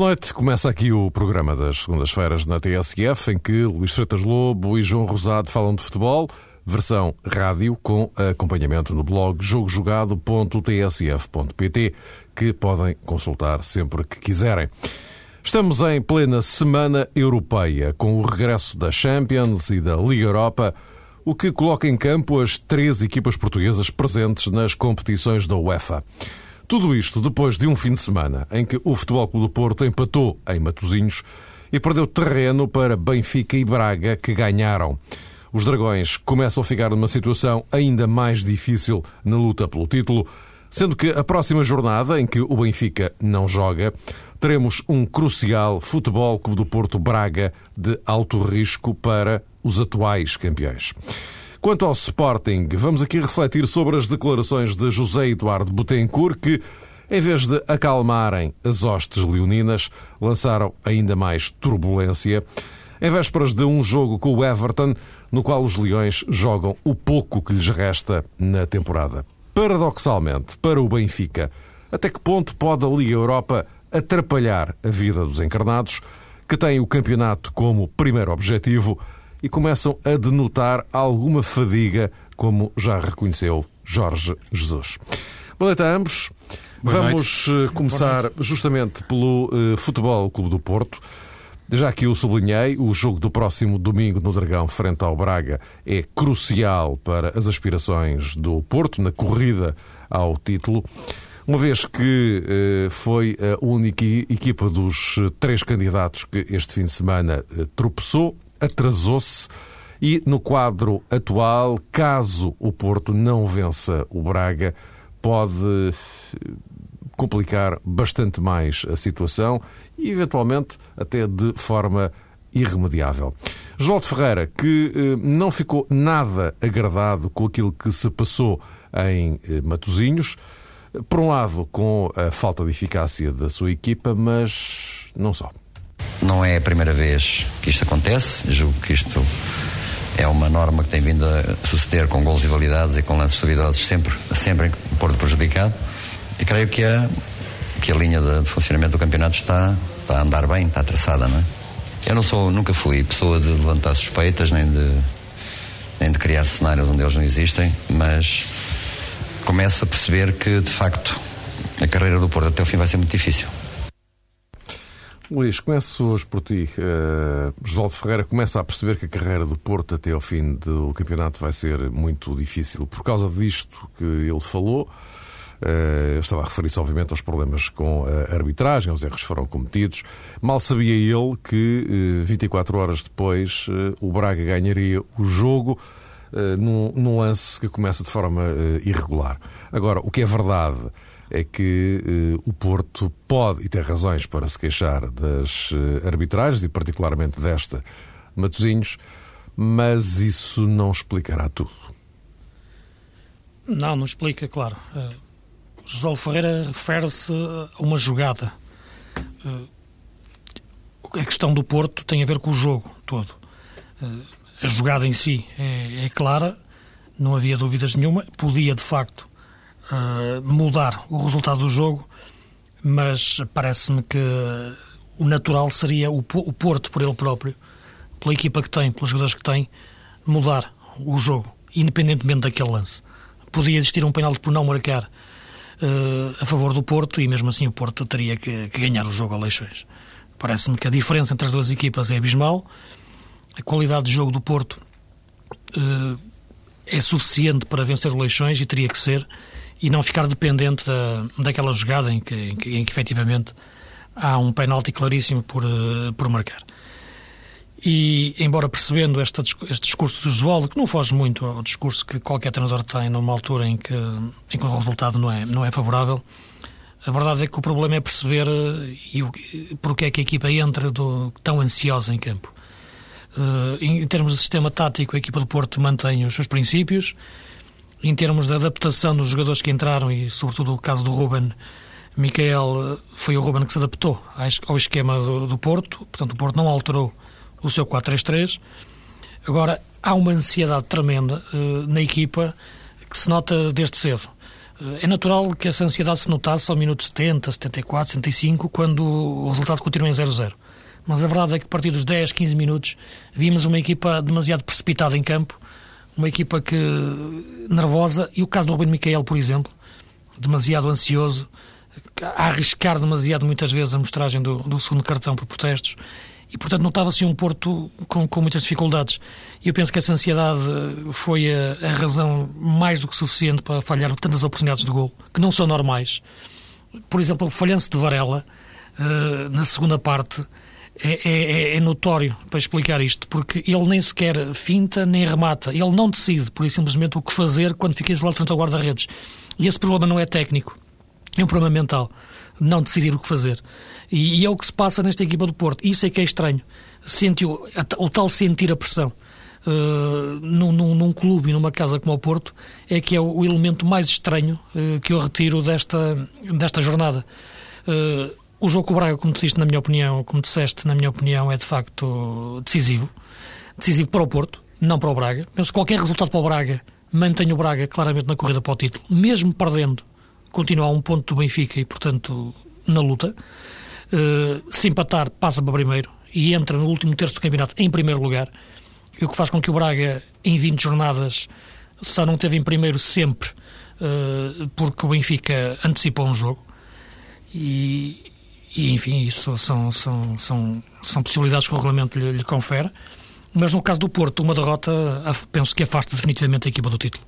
Boa noite. Começa aqui o programa das segundas-feiras na TSF, em que Luís Freitas Lobo e João Rosado falam de futebol, versão rádio, com acompanhamento no blog jogojogado.tsf.pt, que podem consultar sempre que quiserem. Estamos em plena Semana Europeia, com o regresso da Champions e da Liga Europa, o que coloca em campo as três equipas portuguesas presentes nas competições da UEFA. Tudo isto depois de um fim de semana em que o Futebol Clube do Porto empatou em Matosinhos e perdeu terreno para Benfica e Braga, que ganharam. Os Dragões começam a ficar numa situação ainda mais difícil na luta pelo título, sendo que a próxima jornada, em que o Benfica não joga, teremos um crucial Futebol Clube do Porto Braga de alto risco para os atuais campeões. Quanto ao Sporting, vamos aqui refletir sobre as declarações de José Eduardo Butencourt, que, em vez de acalmarem as hostes leoninas, lançaram ainda mais turbulência, em vésperas de um jogo com o Everton, no qual os Leões jogam o pouco que lhes resta na temporada. Paradoxalmente, para o Benfica, até que ponto pode a Liga Europa atrapalhar a vida dos encarnados, que têm o campeonato como primeiro objetivo, e começam a denotar alguma fadiga, como já reconheceu Jorge Jesus. Boa noite a ambos. Boa Vamos noite. Eh, começar justamente pelo uh, Futebol Clube do Porto. Já que eu sublinhei, o jogo do próximo domingo no Dragão, frente ao Braga, é crucial para as aspirações do Porto na corrida ao título. Uma vez que uh, foi a única equipa dos três candidatos que este fim de semana uh, tropeçou, atrasou-se e no quadro atual, caso o Porto não vença o Braga, pode eh, complicar bastante mais a situação e, eventualmente, até de forma irremediável. João Ferreira, que eh, não ficou nada agradado com aquilo que se passou em eh, Matosinhos, por um lado com a falta de eficácia da sua equipa, mas não só. Não é a primeira vez que isto acontece, julgo que isto é uma norma que tem vindo a suceder com gols e validados e com lances duvidosos, sempre, sempre em Porto prejudicado. E creio que a, que a linha de, de, funcionamento do campeonato está, está a andar bem, está traçada, não é? Eu não sou, nunca fui pessoa de levantar suspeitas, nem de, nem de criar cenários onde eles não existem, mas começo a perceber que, de facto, a carreira do Porto até o fim vai ser muito difícil. Luís, começo hoje por ti. Uh, Josualdo Ferreira começa a perceber que a carreira do Porto até ao fim do campeonato vai ser muito difícil por causa disto que ele falou. Uh, eu estava a referir-se, obviamente, aos problemas com a arbitragem, os erros foram cometidos. Mal sabia ele que, uh, 24 horas depois, o Braga ganharia o jogo num, lance que começa de forma irregular. Agora, o que é verdade é que eh, o Porto pode, e tem razões para se queixar das eh, arbitragens, e particularmente desta Matosinhos, mas isso não explicará tudo. Não, não explica, claro. Uh, José Ferreira refere-se a uma jogada. Uh, a questão do Porto tem a ver com o jogo todo. Uh, a jogada em si é, é clara, não havia dúvidas nenhuma. Podia, de facto, uh, mudar o resultado do jogo, mas parece-me que o natural seria o, o Porto, por ele próprio, pela equipa que tem, pelos jogadores que tem, mudar o jogo, independentemente daquele lance. Podia existir um penalti por não marcar uh, a favor do Porto e mesmo assim o Porto teria que, que ganhar o jogo a Leixões. Parece-me que a diferença entre as duas equipas é abismal. A qualidade de jogo do Porto uh, é suficiente para vencer o Leixões e teria que ser e não ficar dependente da, daquela jogada em que, em que, em que efetivamente há um penalti claríssimo por, uh, por marcar. E, embora percebendo este, este discurso do Josualdo, que não foge muito ao discurso que qualquer treinador tem numa altura em que, em que o resultado não é, não é favorável, a verdade é que o problema é perceber uh, e o, porque é que a equipa entra do, tão ansiosa em campo. Uh, em, em termos de sistema tático, a equipa do Porto mantém os seus princípios, em termos de adaptação dos jogadores que entraram e, sobretudo, o caso do Ruben Miquel, foi o Ruben que se adaptou ao esquema do, do Porto, portanto, o Porto não alterou o seu 4-3-3. Agora, há uma ansiedade tremenda uh, na equipa que se nota desde cedo. É natural que essa ansiedade se notasse ao minuto 70, 74, 75, quando o resultado continua em 0-0. Mas a verdade é que a partir dos 10, 15 minutos vimos uma equipa demasiado precipitada em campo, uma equipa que nervosa, e o caso do Rubem Micael, por exemplo, demasiado ansioso, a arriscar demasiado muitas vezes a mostragem do, do segundo cartão por protestos e, portanto, notava-se um Porto com, com muitas dificuldades. E eu penso que essa ansiedade foi a, a, razão mais do que suficiente para falhar tantas oportunidades de gol, que não são normais. Por exemplo, o falhanço de Varela, uh, na segunda parte, é, é, é, notório para explicar isto, porque ele nem sequer finta nem remata. Ele não decide, por isso simplesmente, o que fazer quando fica isolado frente ao guarda-redes. E esse problema não é técnico, é um problema mental. Não decidir o que fazer. E, e, é o que se passa nesta equipa do Porto. Isso é que é estranho. O tal sentir a pressão. Uh, num, num, clube e numa casa como o Porto é que é o, elemento mais estranho uh, que eu retiro desta, desta jornada. Uh, o jogo com o Braga, como disseste, na minha opinião, como disseste, na minha opinião, é de facto decisivo. Decisivo para o Porto, não para o Braga. Penso que qualquer resultado para o Braga mantém o Braga claramente na corrida para o título. Mesmo perdendo, continua a um ponto do Benfica e, portanto, na luta. Uh, se empatar, passa para primeiro e entra no último terço do campeonato em primeiro lugar, o que faz com que o Braga, em 20 jornadas, só não teve em primeiro sempre, uh, porque o Benfica antecipou um jogo. E, e enfim, isso são, são, são, são possibilidades que o regulamento lhe, lhe confere. Mas no caso do Porto, uma derrota penso que afasta definitivamente a equipa do título.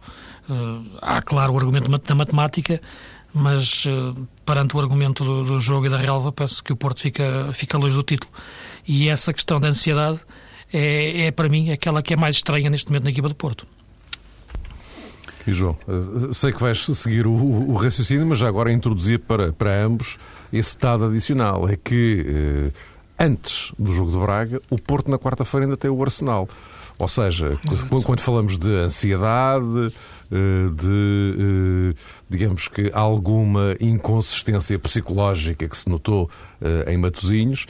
Uh, há, claro, o argumento da matemática, mas uh, perante o argumento do, do, jogo e da relva, penso que o Porto fica, fica longe do título. E essa questão da ansiedade é, é, para mim, aquela que é mais estranha neste momento na equipa do Porto. E João, uh, sei que vais seguir o, o, raciocínio, mas já agora introduzir para, para ambos esse dado adicional. É que antes do jogo de Braga, o Porto na quarta-feira ainda tem o Arsenal. Ou seja, quando falamos de ansiedade, eh, de, eh, digamos que, alguma inconsistência psicológica que se notou eh, em Matosinhos,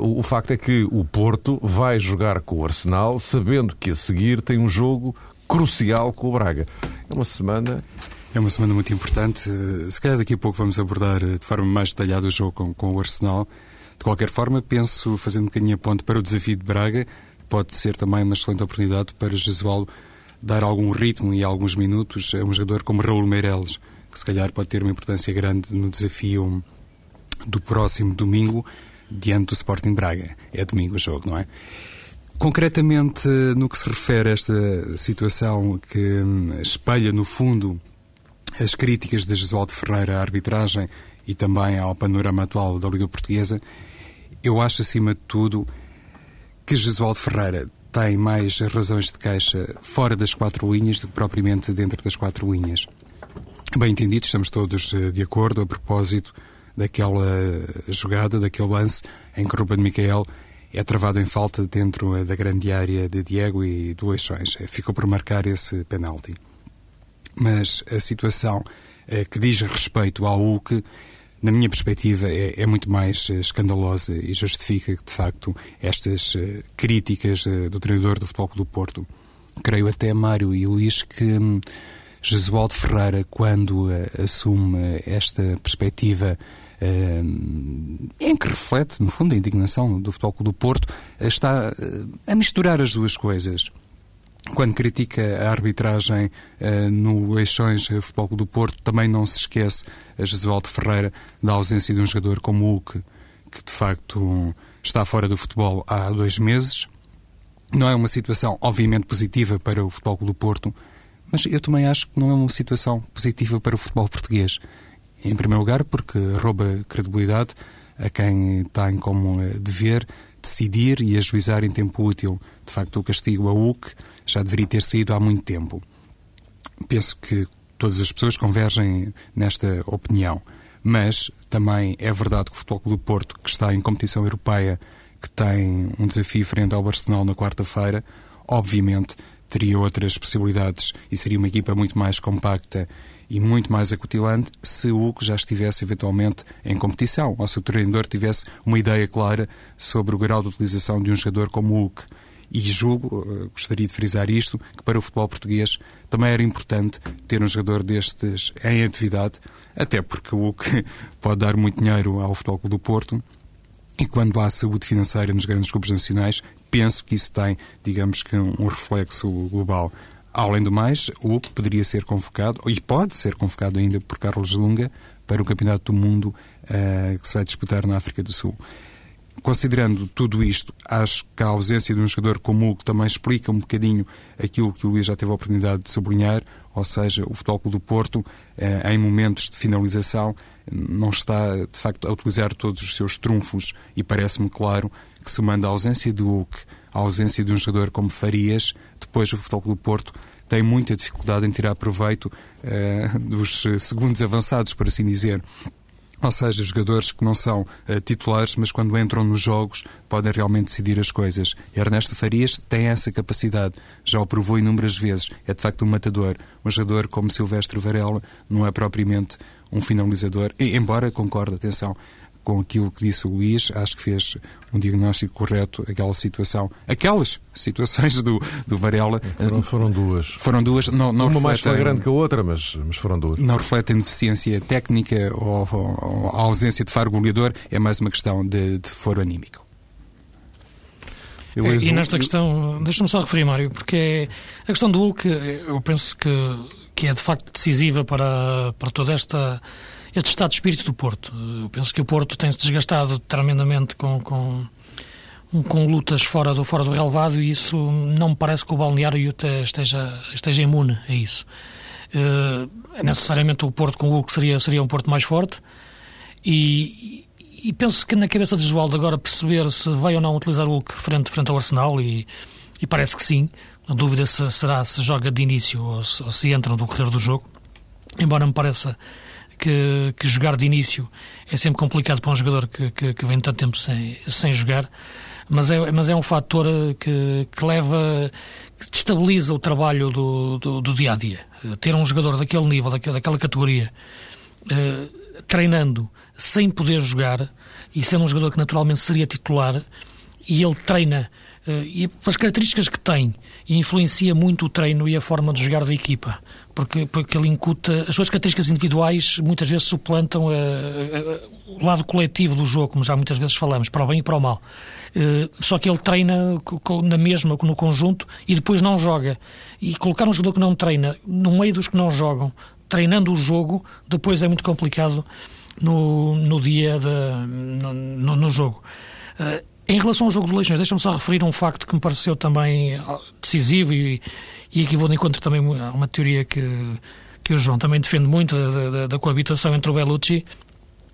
o facto é que o Porto vai jogar com o Arsenal, sabendo que a seguir tem um jogo crucial com o Braga. É uma semana é uma semana muito importante. Se calhar daqui a pouco vamos abordar de forma mais detalhada o jogo com, com o Arsenal. De qualquer forma, penso, fazendo um bocadinho a ponte para o desafio de Braga, pode ser também uma excelente oportunidade para Jesualdo dar algum ritmo e alguns minutos a um jogador como Raul Meireles, que se calhar pode ter uma importância grande no desafio do próximo domingo diante do Sporting Braga. É domingo o jogo, não é? Concretamente, no que se refere a esta situação que hum, espelha, no fundo, as críticas de Jesualdo Ferreira à arbitragem e também ao panorama atual da Liga Portuguesa, eu acho, acima de tudo, que Jesualdo Ferreira tem mais razões de queixa fora das quatro linhas do que propriamente dentro das quatro linhas. Bem entendido, estamos todos eh, de acordo a propósito daquela jogada, daquele lance em que Ruben Micael é travado em falta dentro eh, da grande área de Diego e do Leixões. Ficou por marcar esse penalti. Mas a situação que diz respeito ao Hulk na minha perspectiva, é, é, muito mais uh, escandalosa e justifica, de facto, estas uh, críticas do treinador do Futebol do Porto. Creio até, Mário e Luís, que um, Jesualdo Ferreira, quando assume esta perspectiva em que reflete, no fundo, a indignação do Futebol do Porto, está a misturar as duas coisas quando critica a arbitragem uh, no Eixões Futebol Clube do Porto, também não se esquece a Jesualdo Ferreira da ausência de um jogador como o Hulk, que de facto está fora do futebol há dois meses. Não é uma situação, obviamente, positiva para o Futebol Clube do Porto, mas eu também acho que não é uma situação positiva para o futebol português. Em primeiro lugar, porque rouba credibilidade a quem tem como eh, dever decidir e ajuizar em tempo útil. De facto, o castigo a Hulk já deveria ter saído há muito tempo. Penso que todas as pessoas convergem nesta opinião. Mas também é verdade que o Futebol Clube do Porto, que está em competição europeia, que tem um desafio frente ao Arsenal na quarta-feira, obviamente teria outras possibilidades e seria uma equipa muito mais compacta e muito mais acutilante se o Hugo já estivesse eventualmente em competição ou se o treinador tivesse uma ideia clara sobre o grau de utilização de um jogador como o Hugo. E julgo, gostaria de frisar isto, que para o futebol português também era importante ter um jogador destes em atividade, até porque o que pode dar muito dinheiro ao Futebol Clube do Porto e quando há saúde financeira nos grandes grupos nacionais, penso que isso tem, digamos que, um reflexo global. Além do mais, o que poderia ser convocado, e pode ser convocado ainda por Carlos Lunga, para o Campeonato do Mundo uh, que se vai disputar na África do Sul. Considerando tudo isto, acho que a ausência de um jogador como o que também explica um bocadinho aquilo que o Luís já teve a oportunidade de sublinhar, ou seja, o Futebol Clube do Porto, eh, em momentos de finalização, não está, de facto, a utilizar todos os seus trunfos e parece-me claro que se manda a ausência do Hulk, a ausência de um jogador como Farias, depois o Futebol Clube do Porto tem muita dificuldade em tirar proveito uh, dos segundos avançados, por assim dizer. Ou seja, jogadores que não são uh, titulares, mas quando entram nos jogos podem realmente decidir as coisas. Ernesto Farias tem essa capacidade, já o provou inúmeras vezes. É de facto um matador. Um jogador como Silvestre Varela não é propriamente um finalizador, e, embora, concordo, atenção, com aquilo que disse o Luís, acho que fez um diagnóstico correto aquela situação, aquelas situações do, do Varela. Foram, foram duas. Foram duas, não, não Uma mais flagrante que a outra, mas, mas foram duas. Não refletem deficiência técnica ou, ou, ou a ausência de faro goleador, é mais uma questão de, de foro anímico. Eu, e nesta questão, deixa-me só referir, Mário, porque a questão do Hulk, eu penso que, que é de facto decisiva para, para toda esta este estado de espírito do Porto. Eu penso que o Porto tem-se desgastado tremendamente com, com, com lutas fora do, fora do relevado e isso não me parece que o balneário esteja, esteja imune a isso. Uh, necessariamente o Porto com o Hulk seria, seria um Porto mais forte e, e penso que na cabeça de Joaldo agora perceber se vai ou não utilizar o Hulk frente, frente ao Arsenal e, e parece que sim. A dúvida se, será se joga de início ou se, ou se entra no correr do jogo. Embora me pareça que, que, jogar de início é sempre complicado para um jogador que, que, que vem tanto tempo sem, sem jogar, mas é, mas é um fator que, que leva, que destabiliza o trabalho do, do, do, dia a dia. Ter um jogador daquele nível, daquela, daquela categoria, eh, treinando sem poder jogar e sendo um jogador que naturalmente seria titular, e ele treina eh, e pelas características que tem e influencia muito o treino e a forma de jogar da equipa porque, porque ele incuta as suas características individuais muitas vezes suplantam a, a, a, o lado coletivo do jogo, como já muitas vezes falamos, para o bem e para o mal. Uh, só que ele treina na mesma, no conjunto, e depois não joga. E colocar um jogador que não treina no meio dos que não jogam, treinando o jogo, depois é muito complicado no, no dia, de, no, no jogo. Uh, em relação ao jogo de Leixões, deixa-me só referir um facto que me pareceu também decisivo e, e aqui vou de encontro também a uma teoria que, que o João também defende muito, da, da, da coabitação entre o Bellucci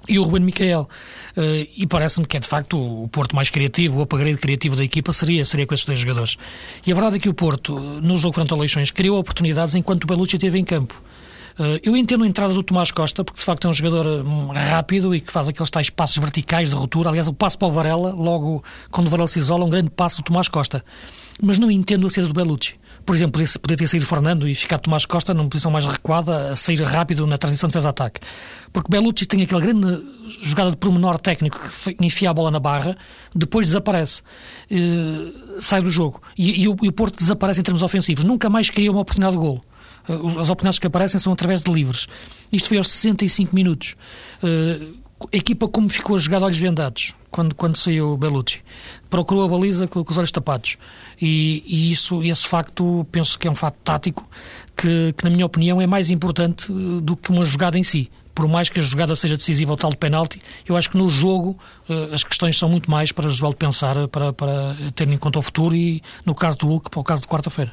e o Ruben Micael. Uh, e parece-me que é de facto o Porto mais criativo, o upgrade criativo da equipa seria, seria com esses dois jogadores. E a verdade é que o Porto, no jogo frente ao Leixões, criou oportunidades enquanto o Bellucci esteve em campo. Eh, eu entendo a entrada do Tomás Costa, porque de facto é um jogador hum, rápido e que faz aqueles tais passos verticais de ruptura. Aliás, o passo para o Varela, logo quando o Varela se isola, um grande passo do Tomás Costa. Mas não entendo a saída do Bellucci. Por exemplo, podia ter saído Fernando e ficar Tomás Costa numa posição mais recuada, a sair rápido na transição de defesa-ataque. Porque Bellucci tem aquela grande jogada de pormenor técnico que enfia a bola na barra, depois desaparece, uh, sai do jogo. E, e, o, e o Porto desaparece em termos ofensivos. Nunca mais cria uma oportunidade de golo. Eh, as oportunidades que aparecem são através de livres. Isto foi aos 65 minutos. A equipa como ficou a jogar de olhos vendados quando, quando saiu Bellucci. Procurou a baliza com, com os olhos tapados. E, e, isso, esse facto, penso que é um facto tático que, que, na minha opinião, é mais importante eh, do que uma jogada em si. Por mais que a jogada seja decisiva ao tal de penalti, eu acho que no jogo as questões são muito mais para o Joel pensar, para, para ter em conta o futuro e, no caso do Hulk, para o caso de quarta-feira.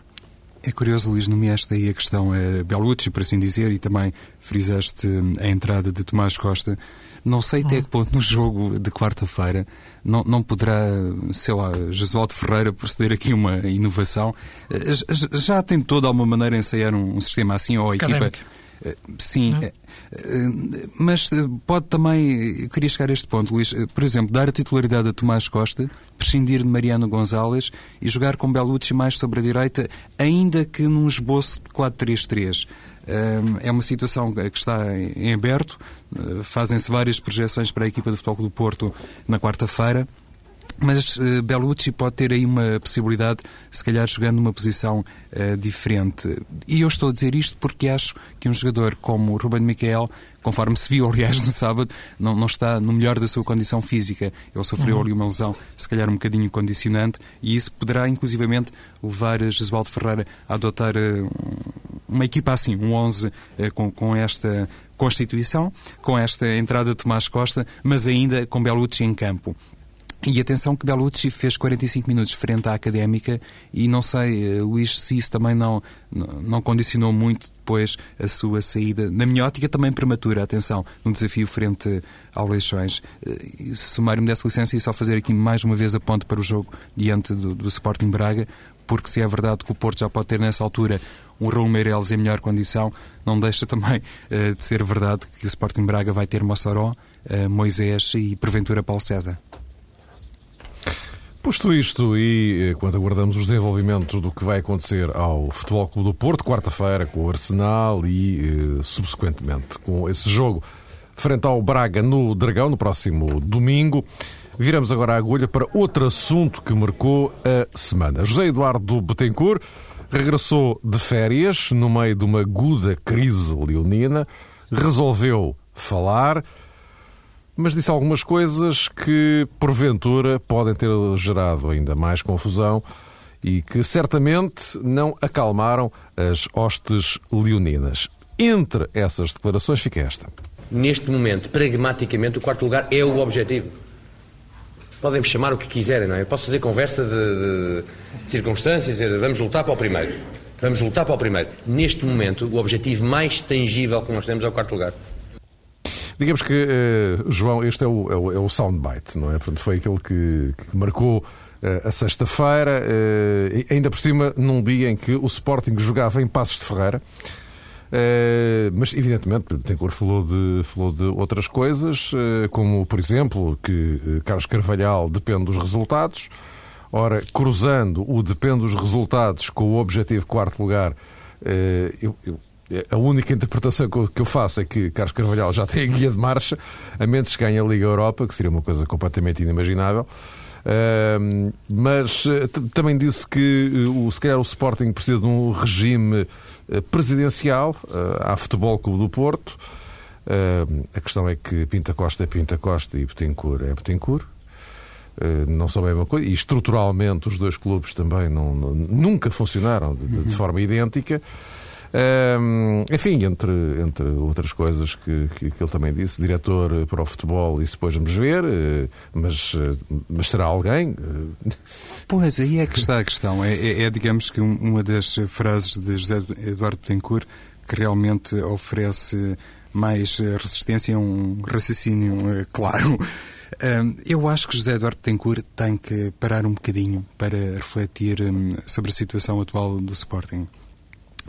É curioso, Luís, nomeaste aí a questão é, Bellucci, por assim dizer, e também frisaste a entrada de Tomás Costa. Não sei até que ponto no jogo de quarta-feira não, não poderá, sei lá, Jesualdo Ferreira proceder aqui uma inovação. Eh, já tem toda alguma maneira ensaiar um, um sistema assim, ou a Académica. equipa eh, sim. Mas pode também, eu queria chegar a este ponto, Luís, por exemplo, dar a titularidade a Tomás Costa, prescindir de Mariano Gonzalez e jogar com Bellucci mais sobre a direita, ainda que num esboço de 4-3-3. É uma situação que está em aberto, fazem-se várias projeções para a equipa de futebol do Porto na quarta-feira. Mas uh, Bellucci pode ter aí uma possibilidade, se calhar jogando numa posição uh, diferente. E eu estou a dizer isto porque acho que um jogador como Ruben Miquel, conforme se viu, aliás, no sábado, não, não está no melhor da sua condição física. Ele sofreu uhum. ali uma lesão, se calhar um bocadinho condicionante, e isso poderá, inclusivamente, levar Jesualdo Ferreira a adotar uh, uma equipa assim, um 11 com, com esta constituição, com esta entrada de Tomás Costa, mas ainda com Bellucci em campo. E atenção que Bellucci fez 45 minutos frente à Académica e não sei, eh, Luís, se isso também não, não condicionou muito depois a sua saída, na minha ótica também prematura, atenção, num desafio frente ao Leixões. Eh, Sumário-me dessa licença e só fazer aqui mais uma vez a ponte para o jogo diante do, do Sporting Braga, porque se é verdade que o Porto já pode ter nessa altura um Raul Meireles em melhor condição, não deixa também uh, de ser verdade que o Sporting Braga vai ter Mossoró, uh, Moisés e porventura Paulo César. Posto isto e eh, quando aguardamos os desenvolvimentos do que vai acontecer ao Futebol Clube do Porto, quarta-feira com o Arsenal e, eh, subsequentemente, com esse jogo frente ao Braga no Dragão, no próximo domingo, viramos agora a agulha para outro assunto que marcou a semana. José Eduardo Betancourt regressou de férias no meio de uma aguda crise leonina, resolveu falar mas disse algumas coisas que, porventura, podem ter gerado ainda mais confusão e que certamente não acalmaram as hostes leoninas. Entre essas declarações fica esta. Neste momento, pragmaticamente, o quarto lugar é o objetivo. Podem-me chamar o que quiserem, não é? Eu posso fazer conversa de, de, de circunstâncias, dizer vamos lutar para o primeiro. Vamos lutar para o primeiro. Neste momento, o objetivo mais tangível que nós temos é o quarto lugar. Digamos que, uh, João, este é o, é o, é o soundbite, não é? Portanto, foi aquele que, que marcou uh, a sexta-feira, uh, ainda por cima num dia em que o Sporting jogava em Passos de Ferreira. Mas, evidentemente, Tencourt falou de, falou de outras coisas, como, por exemplo, que Carlos Carvalhal depende dos resultados. Ora, cruzando o depende dos resultados com o objetivo quarto lugar, eu a única interpretação que eu faço é que Carlos Carvalhal já tem a guia de marcha, a menos que ganhe a Liga Europa, que seria uma coisa completamente inimaginável. Uh, mas uh, também disse que uh, se calhar o Sporting precisa de um regime uh, presidencial. há futebol Clube do Porto. a questão é que Pinta Costa é Pinta Costa e Betancourt é Betancourt. não são a mesma coisa. E estruturalmente os dois clubes também não, não nunca funcionaram de, de forma idêntica enfim, entre, entre outras coisas que, que, que, ele também disse, diretor para o futebol, isso depois vamos ver, eh, mas, eh, mas será alguém? Pois, aí é que está a questão. É, é, é digamos que uma das frases de José Eduardo Betancourt que realmente oferece mais resistência a um raciocínio eh, claro. Eu acho que José Eduardo Betancourt tem que parar um bocadinho para refletir hum, sobre a situação atual do Sporting.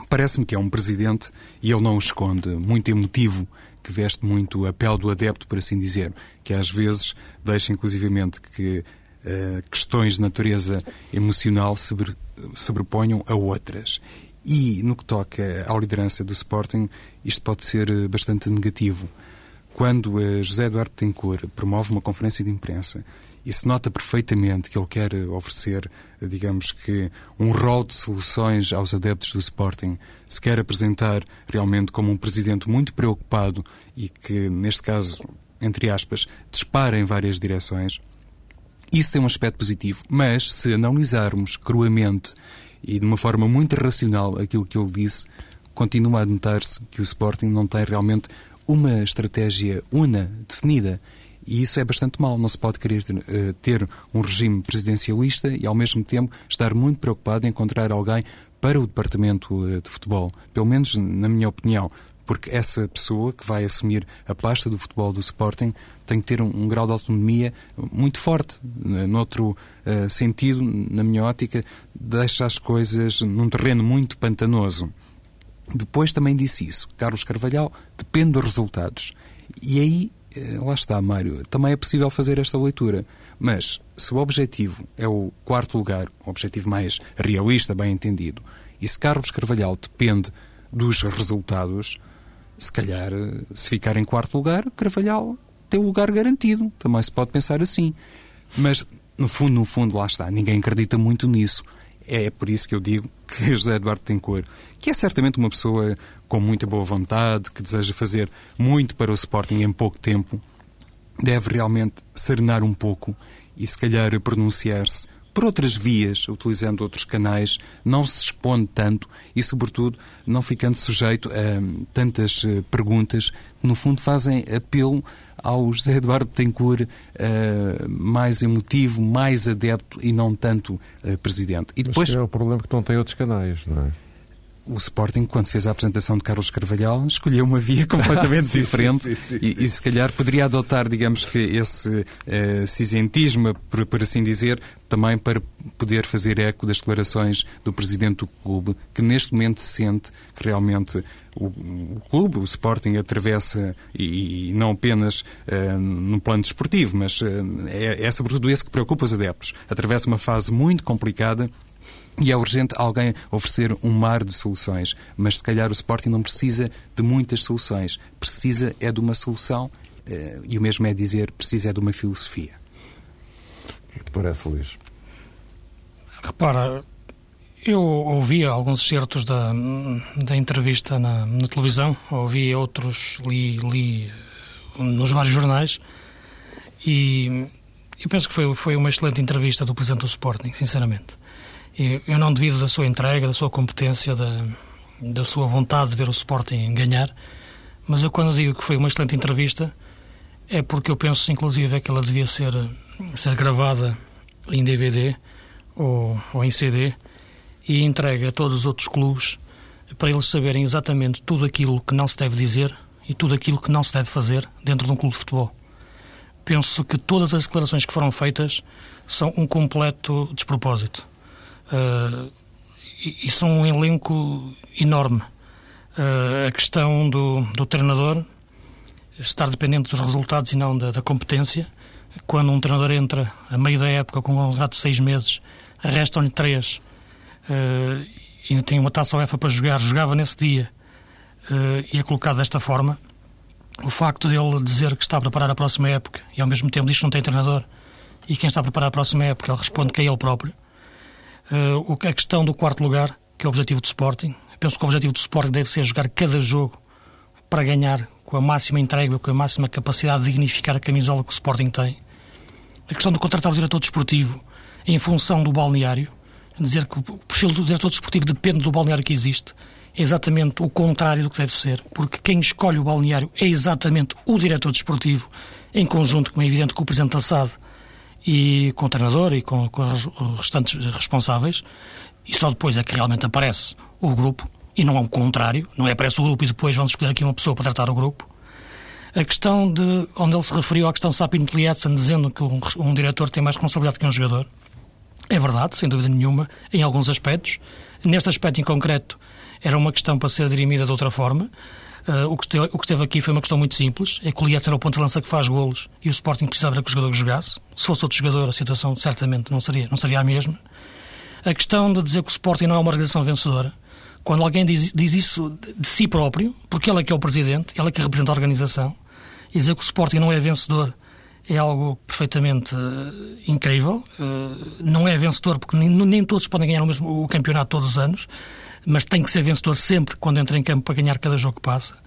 Parece-me que é um presidente, e ele não o esconde, muito emotivo, que veste muito a pele do adepto, por assim dizer, que às vezes deixa inclusivamente que uh, questões de natureza emocional se sobreponham a outras. E no que toca à liderança do Sporting, isto pode ser eh, bastante negativo. Quando José Eduardo Tencourt promove uma conferência de imprensa e se nota perfeitamente que ele quer oferecer, digamos que, um rol de soluções aos adeptos do Sporting, se quer apresentar realmente como um presidente muito preocupado e que, neste caso, entre aspas, dispara em várias direções. Isso tem um aspecto positivo, mas se analisarmos cruamente e de uma forma muito racional aquilo que ele disse, continua a notar-se que o Sporting não tem realmente uma estratégia una, definida. E isso é bastante mau. Não se pode querer uh, ter um regime presidencialista e, ao mesmo tempo, estar muito preocupado em encontrar alguém para o departamento uh, de futebol. Pelo menos, na minha opinião. Porque essa pessoa que vai assumir a pasta do futebol do Sporting tem que ter um, um grau de autonomia muito forte. Noutro uh, sentido, na minha ótica, deixa as coisas num terreno muito pantanoso. Depois também disse isso. Carlos Carvalhal depende dos resultados. E aí eh, lá está, Mário, também é possível fazer esta leitura. Mas se o objetivo é o quarto lugar, o objetivo mais realista, bem entendido, e se Carlos Carvalhal depende dos resultados, se calhar, eh, se ficar em quarto lugar, Carvalhal tem o lugar garantido. Também se pode pensar assim. Mas no fundo, no fundo, lá está. Ninguém acredita muito nisso. É por isso que eu digo que José Eduardo Tencourt, que é certamente uma pessoa com muita boa vontade, que deseja fazer muito para o Sporting em pouco tempo, deve realmente serenar um pouco e se calhar pronunciar-se por outras vias, utilizando outros canais, não se expõe tanto e, sobretudo, não ficando sujeito a tantas eh, perguntas que, no fundo, fazem apelo ao José Eduardo Tencourt uh, mais emotivo, mais adepto e não tanto uh, presidente. E depois... é o problema que não tem outros canais, não é? O Sporting, quando fez a apresentação de Carlos Carvalhal, escolheu uma via completamente sim, diferente sim, sim, e, e, se calhar poderia adotar, digamos que, esse uh, cisentismo, por, por, assim dizer, também para poder fazer eco das declarações do presidente do clube, que neste momento se sente que realmente o, o clube, o Sporting, atravessa, e, e não apenas uh, no plano desportivo, mas uh, é, é sobretudo esse que preocupa os adeptos, atravessa uma fase muito complicada e é urgente alguém oferecer um mar de soluções. Mas se calhar o Sporting não precisa de muitas soluções. Precisa é de uma solução, eh, e o mesmo é dizer, precisa é de uma filosofia. O que te parece, Luís? Repara, eu ouvi alguns certos da, da entrevista na, na televisão, ouvi outros, li, li nos vários jornais, e eu penso que foi, foi uma excelente entrevista do Presidente do Sporting, sinceramente. Eu não devido da sua entrega, da sua competência, da, da sua vontade de ver o Sporting ganhar, mas eu quando digo que foi uma excelente entrevista é porque eu penso inclusive que ela devia ser, ser gravada em DVD ou, ou em CD e entregue a todos os outros clubes para eles saberem exatamente tudo aquilo que não se deve dizer e tudo aquilo que não se deve fazer dentro de um clube de futebol. Penso que todas as declarações que foram feitas são um completo despropósito. Uh, e, são um elenco enorme. Uh, a questão do, do treinador estar dependente dos resultados e não da, da, competência. Quando um treinador entra a meio da época com um contrato de seis meses, restam-lhe três uh, e tem uma taça UEFA para jogar, jogava nesse dia uh, e é colocado desta forma. O facto dele dizer que está a preparar a próxima época e ao mesmo tempo diz que não tem treinador e quem está a preparar a próxima época ele responde que é ele próprio Uh, a questão do quarto lugar, que é o objetivo do Sporting. Penso que o objetivo do Sporting deve ser jogar cada jogo para ganhar com a máxima entrega, com a máxima capacidade de dignificar a camisola que o Sporting tem. A questão de contratar o diretor desportivo em função do balneário, dizer que o perfil do diretor desportivo depende do balneário que existe, é exatamente o contrário do que deve ser, porque quem escolhe o balneário é exatamente o diretor desportivo, em conjunto, como é evidente, com o Presidente da SAD e com o treinador e com, com os restantes responsáveis, e só depois é que realmente aparece o grupo, e não é o contrário, não é aparece o grupo e depois vamos escolher aqui uma pessoa para tratar o grupo. A questão de, onde ele se referiu à questão de Sapin Tlietsen, dizendo que um, um diretor tem mais responsabilidade que um jogador, é verdade, sem dúvida nenhuma, em alguns aspectos. Neste aspecto em concreto, era uma questão para ser dirimida de outra forma. Uh, o, que esteve, o, que aqui foi uma questão muito simples. É que o Lietz era o ponto de lança que faz golos e o Sporting precisava que o jogador jogasse. Se fosse outro jogador, a situação certamente não seria, não seria a mesma. A questão de dizer que o Sporting não é uma organização vencedora, quando alguém diz, diz isso de si próprio, porque ele é que é o presidente, ele é que representa a organização, e dizer que o Sporting não é vencedor é algo perfeitamente uh, incrível. Uh, não é vencedor porque nem, nem, todos podem ganhar o, mesmo, o campeonato todos os anos mas tem que ser vencedor sempre quando entra em campo para ganhar cada jogo que passa.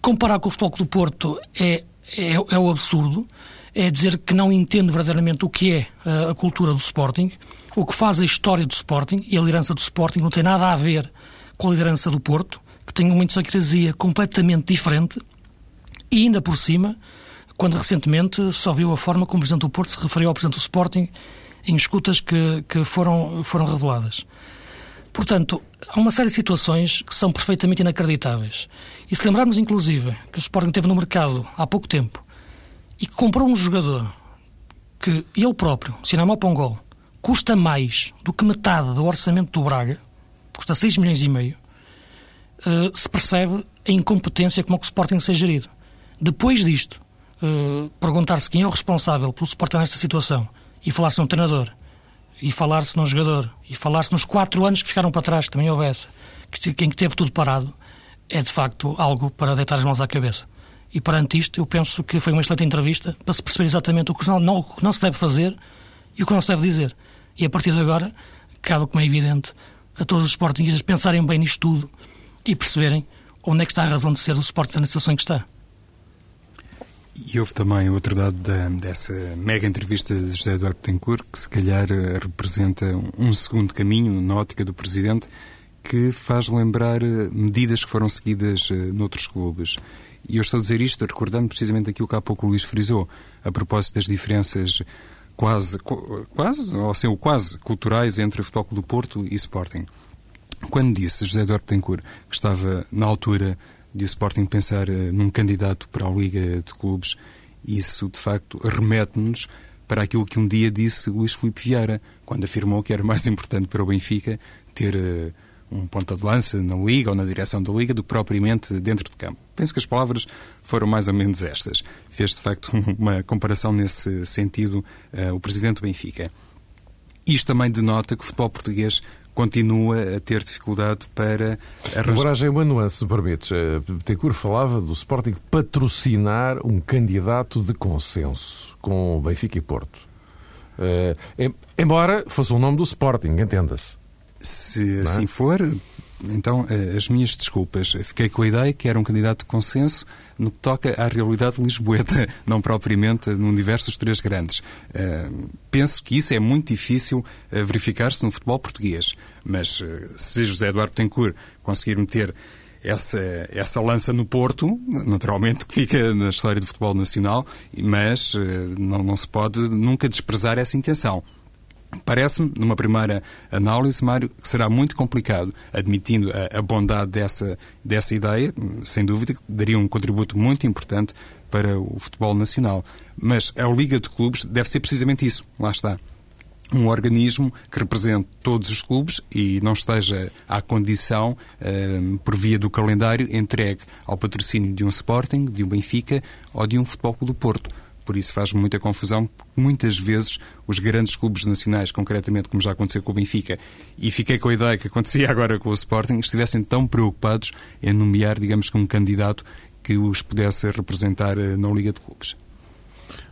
Comparar com o Futebol do Porto é, é, é o absurdo, é dizer que não entende verdadeiramente o que é a, a cultura do Sporting, o que faz a história do Sporting e a liderança do Sporting não tem nada a ver com a liderança do Porto, que tem uma idiosincrasia completamente diferente e ainda por cima, quando recentemente só viu a forma como o Presidente do Porto se referiu ao Presidente do Sporting em escutas que, que foram, foram reveladas. Portanto, há uma série de situações que são perfeitamente inacreditáveis. E se lembrarmos, inclusive, que o Sporting teve no mercado há pouco tempo e que comprou um jogador que ele próprio, Sinamó Pongol, custa mais do que metade do orçamento do Braga, custa 6 milhões e meio, uh, se percebe a incompetência como é que o Sporting se é gerido. Depois disto, uh, perguntar-se quem é o responsável pelo Sporting nesta situação e falar-se um treinador e falar-se num jogador e falar-se nos quatro anos que ficaram para trás, também houvesse, que, quem que teve tudo parado, é de facto algo para deitar as mãos à cabeça. E perante isto, eu penso que foi uma excelente entrevista para se perceber exatamente o que não, não, o que não se deve fazer e o que não se deve dizer. E a partir de agora, cabe, como é evidente, a todos os Sportingistas pensarem bem nisto tudo e perceberem onde é que está a razão de ser o Sporting na situação em que está. E houve também outro dado da, dessa mega entrevista de José Eduardo Tencourt, que se calhar eh, representa um segundo caminho na ótica do Presidente, que faz lembrar eh, medidas que foram seguidas eh, noutros clubes. E eu estou a dizer isto recordando precisamente aquilo que há pouco o Luís frisou, a propósito das diferenças quase, quase, ou assim, quase culturais entre o Futebol Clube do Porto e Sporting. Quando disse José Eduardo Tencourt que estava na altura de o Sporting pensar uh, num candidato para a Liga de Clubes, isso de facto remete-nos para aquilo que um dia disse Luís Filipe Vieira, quando afirmou que era mais importante para o Benfica ter uh, um ponta de lança na Liga ou na direção da Liga do que propriamente dentro de campo. Penso que as palavras foram mais ou menos estas. Fez de facto uma comparação nesse sentido uh, o presidente do Benfica. Isto também denota que o futebol português continua a ter dificuldade para arranjar... Agora já é uma nuance, se permites. Eh, Tecur falava do Sporting patrocinar um candidato de consenso com Benfica e Porto. Uh, embora fosse o nome do Sporting, entenda-se. Se é? assim for, então, eh, as minhas desculpas. Fiquei com a ideia que era um candidato de consenso no que toca à realidade lisboeta, não propriamente no universo dos três grandes. Uh, penso que isso é muito difícil uh, verificar-se no futebol português. Mas se José Eduardo Tencourt conseguir meter essa, essa lança no Porto, naturalmente que fica na história do futebol nacional, mas não, não se pode nunca desprezar essa intenção. Parece-me, numa primeira análise, Mário, que será muito complicado, admitindo a, a, bondade dessa, dessa ideia, sem dúvida, que daria um contributo muito importante para o futebol nacional. Mas a Liga de Clubes deve ser precisamente isso, lá está. Um organismo que represente todos os clubes e não esteja à condição, eh, por via do calendário, entregue ao patrocínio de um Sporting, de um Benfica ou de um Futebol Clube do Porto por isso faz muita confusão. Muitas vezes os grandes clubes nacionais, concretamente como já aconteceu com o Benfica, e fiquei com a ideia que acontecia agora com o Sporting, estivessem tão preocupados em nomear, digamos que um candidato que os pudesse representar eh, na Liga de Clubes.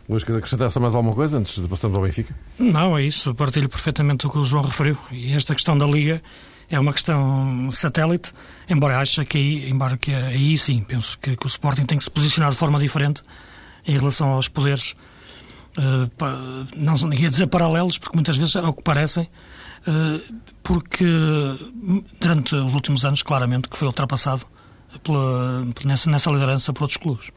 Luís, quer acrescentar só mais alguma coisa antes de passarmos ao Benfica? Não, é isso. Partilho perfeitamente o que o João referiu. E esta questão da Liga é uma questão satélite, embora ache que aí, embora que aí sim, penso que, que o Sporting tem que se posicionar de forma diferente em relação aos poderes, uh, não ia dizer paralelos, porque muitas vezes é o que parecem, uh, porque durante os últimos anos, claramente, que foi ultrapassado pela, nessa, nessa liderança por outros clubes.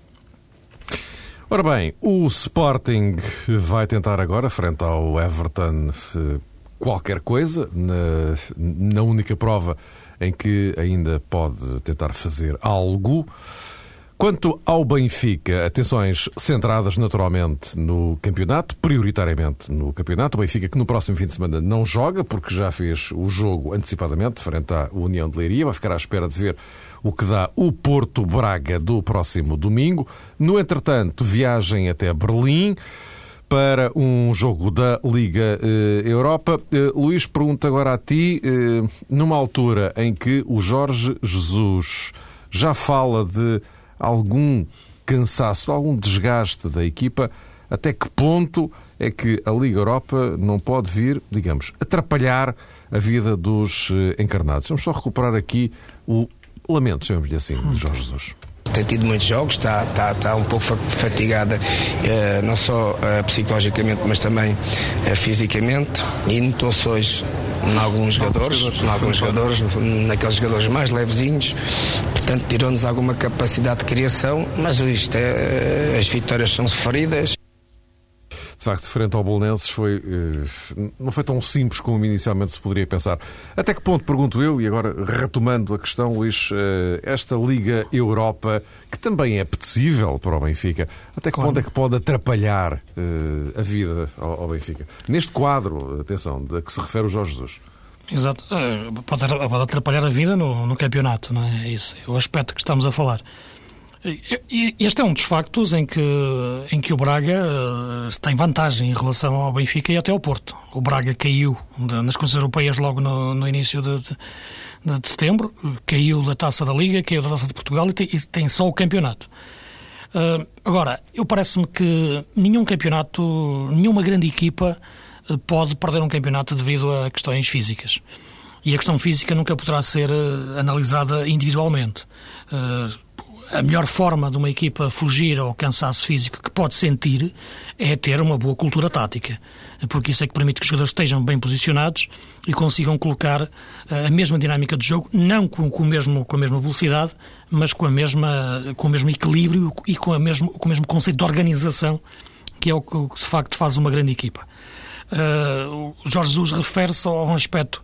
Ora bem, o Sporting vai tentar agora, frente ao Everton, eh, qualquer coisa, na, na única prova em que ainda pode tentar fazer algo. Quanto ao Benfica, atenções centradas naturalmente no campeonato, prioritariamente no campeonato. O Benfica que no próximo fim de semana não joga, porque já fez o jogo antecipadamente, frente à União de Leiria. Vai ficar à espera de ver o que dá o Porto Braga do próximo domingo. No entretanto, viagem até Berlim para um jogo da Liga eh, Europa. Eh, Luís, pergunta agora a ti, eh, numa altura em que o Jorge Jesus já fala de algum cansaço, algum desgaste da equipa, até que ponto é que a Liga Europa não pode vir, digamos, atrapalhar a vida dos eh, encarnados. Vamos só recuperar aqui o lamento, chamamos-lhe assim, de Jorge Jesus tem tido muitos jogos, está, está, está um pouco fatigada, eh, não só eh, psicologicamente, mas também eh, fisicamente. E notou-se hoje em alguns jogadores, em alguns jogadores, naqueles jogadores mais levezinhos, portanto tirou-nos alguma capacidade de criação, mas isto é, as vitórias são sofridas de facto, frente ao Bolonenses, foi, eh, não foi tão simples como inicialmente se poderia pensar. Até que ponto, pergunto eu, e agora retomando a questão, Luís, eh, esta Liga Europa, que também é apetecível para o Benfica, até que claro. ponto é que pode atrapalhar eh, a vida ao Benfica? Neste quadro, atenção, de que se refere o Jorge Jesus. Exato. Pode atrapalhar a vida no, no campeonato, não é? é isso é o aspecto que estamos a falar. Este é um dos factos em que, em que o Braga uh, tem vantagem em relação ao Benfica e até ao Porto. O Braga caiu nas coisas europeias logo no, no início de, de, de, setembro, caiu da Taça da Liga, caiu da Taça de Portugal e tem, e tem só o campeonato. Uh, agora, eu parece-me que nenhum campeonato, nenhuma grande equipa pode perder um campeonato devido a questões físicas. E a questão física nunca poderá ser analisada individualmente a melhor forma de uma equipa fugir ao cansaço físico que pode sentir é ter uma boa cultura tática, porque isso é que permite que os jogadores estejam bem posicionados e consigam colocar eh, a mesma dinâmica de jogo, não com, com, o mesmo, com a mesma velocidade, mas com, a mesma, com o mesmo equilíbrio e com, a mesmo, com o mesmo conceito de organização, que é o que de facto faz uma grande equipa. Uh, o Jorge Jesus refere-se a um aspecto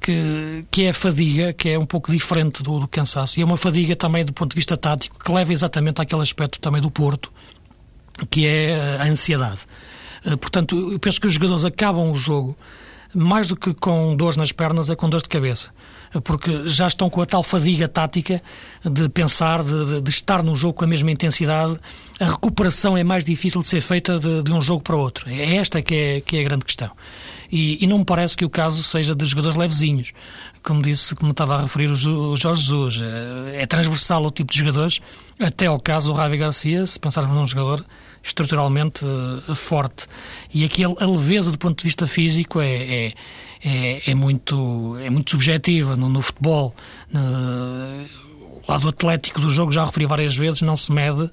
que, que é a fadiga, que é um pouco diferente do, do cansaço. E é uma fadiga também do ponto de vista tático, que leva exatamente àquele aspecto também do Porto, que é a ansiedade. Eh, portanto, eu penso que os jogadores acabam o jogo mais do que com dores nas pernas, é com dores de cabeça. Porque já estão com a tal fadiga tática de pensar, de, de estar no jogo com a mesma intensidade. A recuperação é mais difícil de ser feita de, de um jogo para outro. É esta que é, que é a grande questão. E, e, não me parece que o caso seja de jogadores levezinhos. Como disse, como estava a referir o Jorge Jesus, é, é transversal o tipo de jogadores, até ao caso do Ravi Garcia, se pensarmos num jogador estruturalmente uh, forte. E aqui a, a, leveza do ponto de vista físico é, é, é, é muito, é muito subjetiva no, no futebol. No, o lado atlético do jogo, já referi várias vezes, não se mede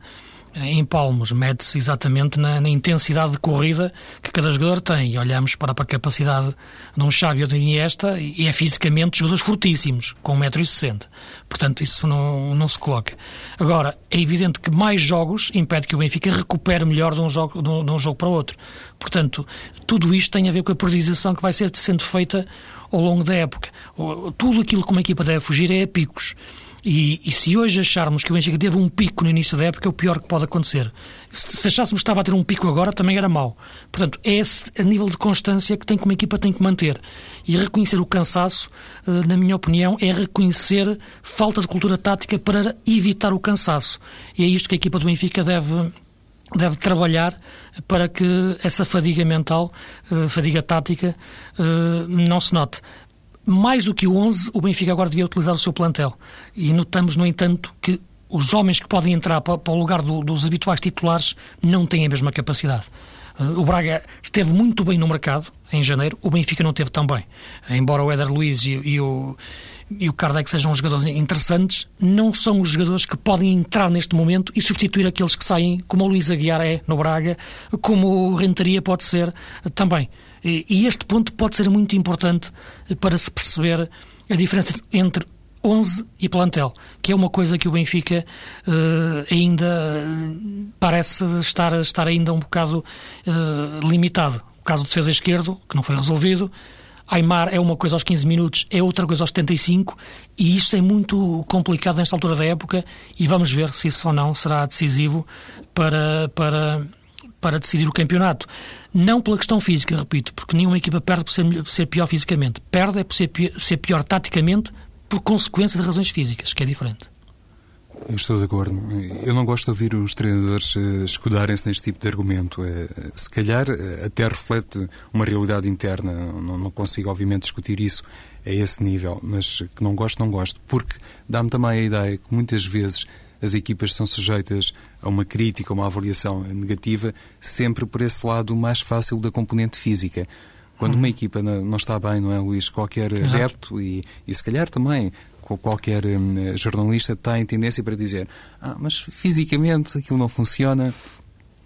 em palmos, mede-se exatamente na, na, intensidade de corrida que cada jogador tem. E olhamos para, a capacidade de um Xavi ou de Iniesta e é fisicamente jogadores fortíssimos, com 1,60m. Portanto, isso não, não se coloca. Agora, é evidente que mais jogos impede que o Benfica recupere melhor de um jogo, de um, de um jogo para outro. Portanto, tudo isto tem a ver com a priorização que vai ser sendo feita ao longo da época. Tudo aquilo que uma equipa deve fugir é a picos. E, e, se hoje acharmos que o Benfica teve um pico no início da época, é o pior que pode acontecer. Se, se achássemos que estava a ter um pico agora, também era mau. Portanto, é esse nível de constância que, tem, que uma equipa tem que manter. E reconhecer o cansaço, eh, na minha opinião, é reconhecer falta de cultura tática para evitar o cansaço. E é isto que a equipa do Benfica deve, deve trabalhar para que essa fadiga mental, eh, fadiga tática, eh, não se note mais do que o 11, o Benfica agora devia utilizar o seu plantel. E notamos, no entanto, que os homens que podem entrar para, o lugar do, dos habituais titulares não têm a mesma capacidade. Uh, o Braga esteve muito bem no mercado em janeiro, o Benfica não teve tão bem. Embora o Éder Luiz e, e, o, e o Kardec sejam jogadores interessantes, não são os jogadores que podem entrar neste momento e substituir aqueles que saem, como o Luís Aguiar é no Braga, como o Renteria pode ser também. E este ponto pode ser muito importante para se perceber a diferença entre 11 e plantel, que é uma coisa que o Benfica uh, ainda parece estar, estar ainda um bocado uh, limitado. O caso do defesa esquerdo, que não foi resolvido, Aymar é uma coisa aos 15 minutos, é outra coisa aos 75, e isto é muito complicado nesta altura da época, e vamos ver se isso ou não será decisivo para, para para decidir o campeonato. Não pela questão física, repito, porque nenhuma equipa perde por ser, por ser pior fisicamente. Perde é por ser pior, ser pior taticamente por consequência de razões físicas, que é diferente. Eu estou de acordo. Eu não gosto de ouvir os treinadores uh, escudarem-se neste tipo de argumento. Uh, se calhar uh, até reflete uma realidade interna. Não, não, consigo, obviamente, discutir isso a esse nível, mas que não gosto, não gosto. Porque dá-me também a ideia que muitas vezes as equipas são sujeitas a uma crítica, a uma avaliação negativa, sempre por esse lado mais fácil da componente física. Quando uhum. uma equipa não está bem, não é, Luís? Qualquer Exato. adepto e, e, se calhar também qualquer hum, jornalista tem tendência para dizer ah, mas fisicamente aquilo não funciona,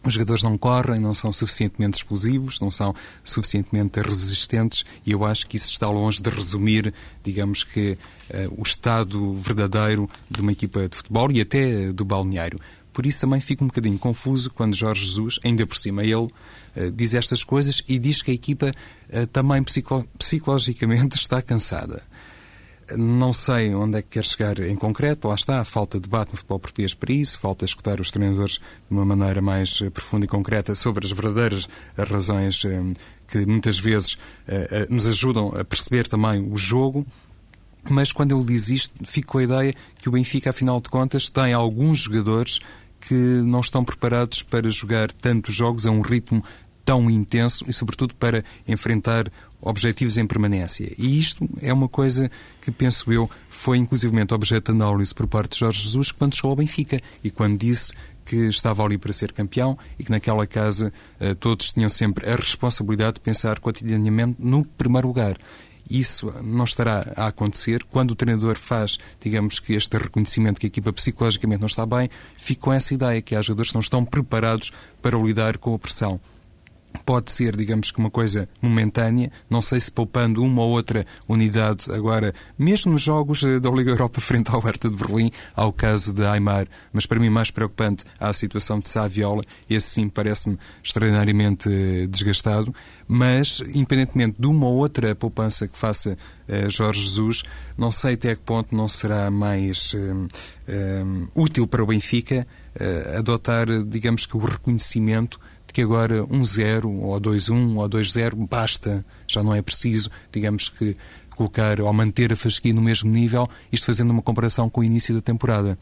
os jogadores não correm, não são suficientemente explosivos, não são suficientemente resistentes e eu acho que isso está longe de resumir, digamos que, uh, o estado verdadeiro de uma equipa de futebol e até do balneário. Por isso também fico um bocadinho confuso quando Jorge Jesus, ainda por cima ele, uh, diz estas coisas e diz que a equipa uh, também psico psicologicamente está cansada. Não sei onde é que quer chegar em concreto, lá está, falta de debate no futebol português para isso, falta escutar os treinadores de uma maneira mais eh, profunda e concreta sobre as verdadeiras razões eh, que muitas vezes eh, nos ajudam a perceber também o jogo. Mas quando ele diz isto, fico com a ideia que o Benfica, afinal de contas, tem alguns jogadores que não estão preparados para jogar tantos jogos a um ritmo tão intenso e, sobretudo, para enfrentar objetivos em permanência. E isto é uma coisa que, penso eu, foi inclusivamente objeto de análise por parte de Jorge Jesus quando chegou ao Benfica e quando disse que estava ali para ser campeão e que naquela casa uh, todos tinham sempre a responsabilidade de pensar cotidianamente no primeiro lugar. Isso não estará a acontecer quando o treinador faz, digamos que este reconhecimento que a equipa psicologicamente não está bem, fica com essa ideia que há jogadores que não estão preparados para lidar com a pressão pode ser, digamos que uma coisa momentânea, não sei se poupando uma ou outra unidade agora, mesmo nos jogos eh, da Liga Europa frente ao Hertha de Berlim, ao caso de Aymar, mas para mim mais preocupante a situação de Saviola, esse sim parece-me extraordinariamente eh, desgastado, mas independentemente de uma ou outra poupança que faça uh, Jorge Jesus, não sei até que ponto não será mais uh, uh, útil para o Benfica adotar, digamos que o reconhecimento que agora um 0 ou 2-1 ou 2-0 basta, já não é preciso, digamos que colocar ou manter a Fasquia no mesmo nível, isto fazendo uma comparação com o início da temporada.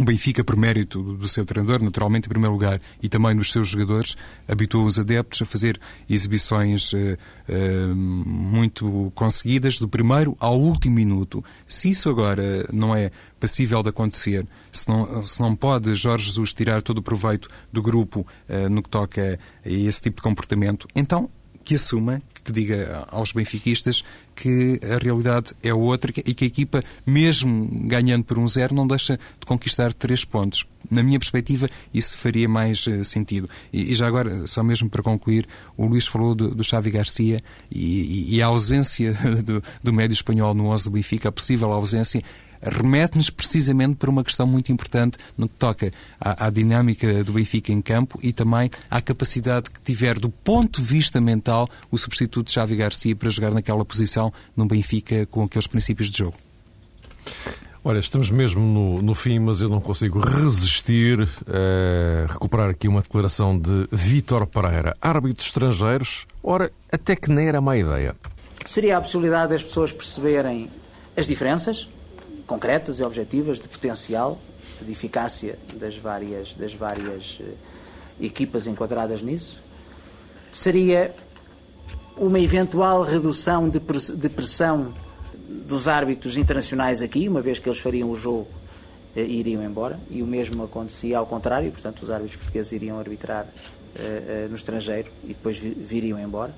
O Benfica, por mérito do seu treinador, naturalmente, em primeiro lugar, e também dos seus jogadores, habituou os adeptos a fazer exibições uh, uh, muito conseguidas, do primeiro ao último minuto. Se isso agora não é passível de acontecer, se não, se não pode Jorge Jesus tirar todo o proveito do grupo uh, no que toca a esse tipo de comportamento, então que assuma que diga aos benfiquistas que a realidade é outra e que a equipa, mesmo ganhando por um zero, não deixa de conquistar três pontos. Na minha perspectiva, isso faria mais uh, sentido. E, e, já agora, só mesmo para concluir, o Luís falou do, do Xavi Garcia e, e, e a ausência do, do médio espanhol no 11 do Benfica, a possível ausência, remete-nos precisamente para uma questão muito importante no que toca à, à, dinâmica do Benfica em campo e também à capacidade que tiver, do ponto de vista mental, o substituto de Xavi Garcia para jogar naquela posição no Benfica com aqueles princípios de jogo. Olha, estamos mesmo no, no, fim, mas eu não consigo resistir a recuperar aqui uma declaração de Vítor Pereira. Árbitros estrangeiros, ora, até que nem era má ideia. Seria a possibilidade das pessoas perceberem as diferenças, concretas e objetivas de potencial, de eficácia das várias, das várias eh, equipas enquadradas nisso. Seria uma eventual redução de pressão dos árbitros internacionais aqui, uma vez que eles fariam o jogo eh, e iriam embora, e o mesmo acontecia ao contrário, portanto, os árbitros portugueses iriam arbitrar uh, uh, no estrangeiro e depois viriam embora.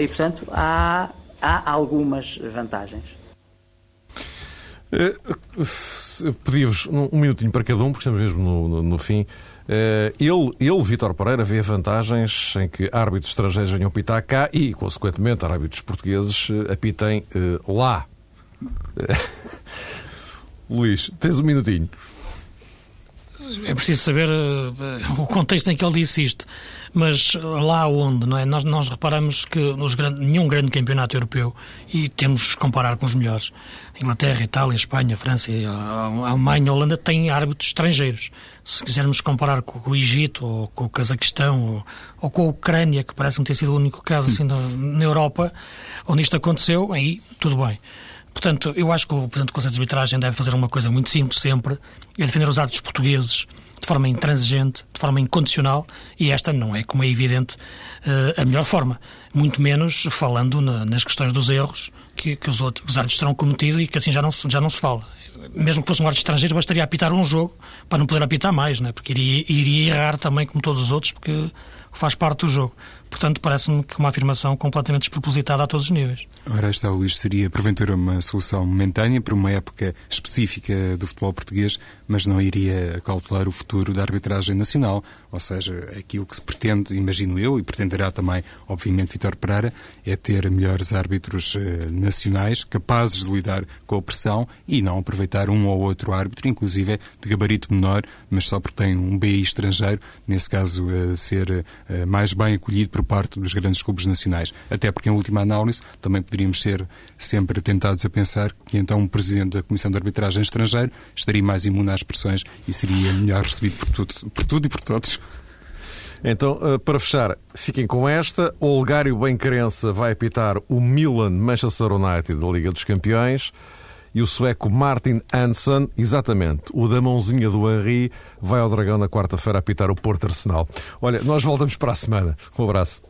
E, portanto, há, há algumas vantagens. Eh, Pedia-vos um, um minutinho para cada um, porque estamos mesmo no, no, no fim. Uh, ele, ele, Vítor Pereira, vê vantagens em que árbitros estrangeiros venham apitar cá e, consequentemente, árbitros portugueses uh, apitem uh, lá. Luís, tens um minutinho. É preciso saber o contexto em que ele disse isto mas lá onde, não é? Nós, nós reparamos que nos grande, nenhum grande campeonato europeu, e temos que comparar com os melhores, Inglaterra, Itália, Espanha, França, a Alemanha, a Holanda, têm árbitros estrangeiros. Se quisermos comparar com o Egito, ou com o Cazaquistão, ou, ou com a Ucrânia, que parece-me ter sido o único caso assim, na, na Europa onde isto aconteceu, aí tudo bem. Portanto, eu acho que o Presidente do Conselho de Arbitragem deve fazer uma coisa muito simples sempre, é defender os árbitros portugueses, de forma intransigente, de forma incondicional, e esta não é, como é evidente, eh, a melhor forma. Muito menos falando nas questões dos erros que, que os, outros, os árbitros terão cometido e que assim já não, se, já não se fala. Mesmo que fosse um árbitro estrangeiro, bastaria apitar um jogo para não poder apitar mais, né? porque iria, iria errar também como todos os outros, porque faz parte do jogo. Portanto, parece-me que uma afirmação completamente despropositada a todos os níveis. Ora, esta, Luís, seria porventura uma solução momentânea para uma época específica do futebol português, mas não iria cautelar o futuro da arbitragem nacional. Ou seja, aqui o que se pretende, imagino eu, e pretenderá também, obviamente, Vitor Pereira, é ter melhores árbitros eh, nacionais capazes de lidar com a pressão e não aproveitar um ou outro árbitro, inclusive de gabarito menor, mas só porque tem um BI estrangeiro, nesse caso, eh, ser eh, mais bem acolhido por parte dos grandes clubes nacionais. Até porque, em última análise, também poderíamos ser sempre tentados a pensar que então um presidente da Comissão de Arbitragem Estrangeiro estaria mais imune às pressões e seria melhor recebido por tudo, por tudo e por todos. Então, eh, para fechar, fiquem com esta. O Olgário Bencarença vai apitar o Milan Manchester United da Liga dos Campeões e o sueco Martin Hansen, exatamente, o da mãozinha do Henry, vai ao Dragão na quarta-feira apitar o Porto Arsenal. Olha, nós voltamos para a semana. Um abraço.